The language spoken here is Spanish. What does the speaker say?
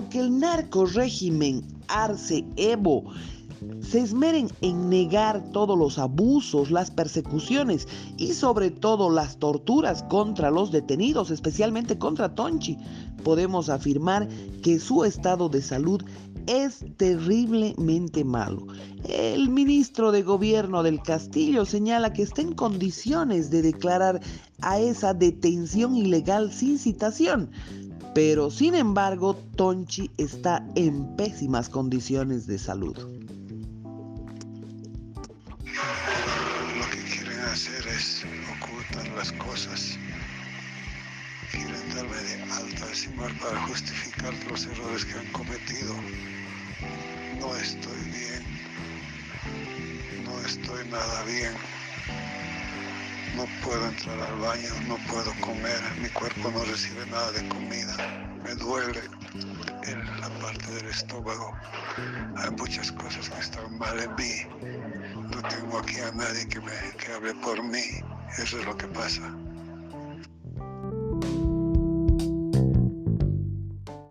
que el narco régimen Arce Evo se esmeren en negar todos los abusos, las persecuciones y sobre todo las torturas contra los detenidos, especialmente contra Tonchi, podemos afirmar que su estado de salud es terriblemente malo. El ministro de Gobierno del Castillo señala que está en condiciones de declarar a esa detención ilegal sin citación, pero sin embargo Tonchi está en pésimas condiciones de salud. hacer es ocultar las cosas. Quieren darme de alta al para justificar los errores que han cometido. No estoy bien. No estoy nada bien. No puedo entrar al baño, no puedo comer, mi cuerpo no recibe nada de comida, me duele la parte del estómago. Hay muchas cosas que están mal en mí. No tengo aquí a nadie que me que hable por mí. Eso es lo que pasa.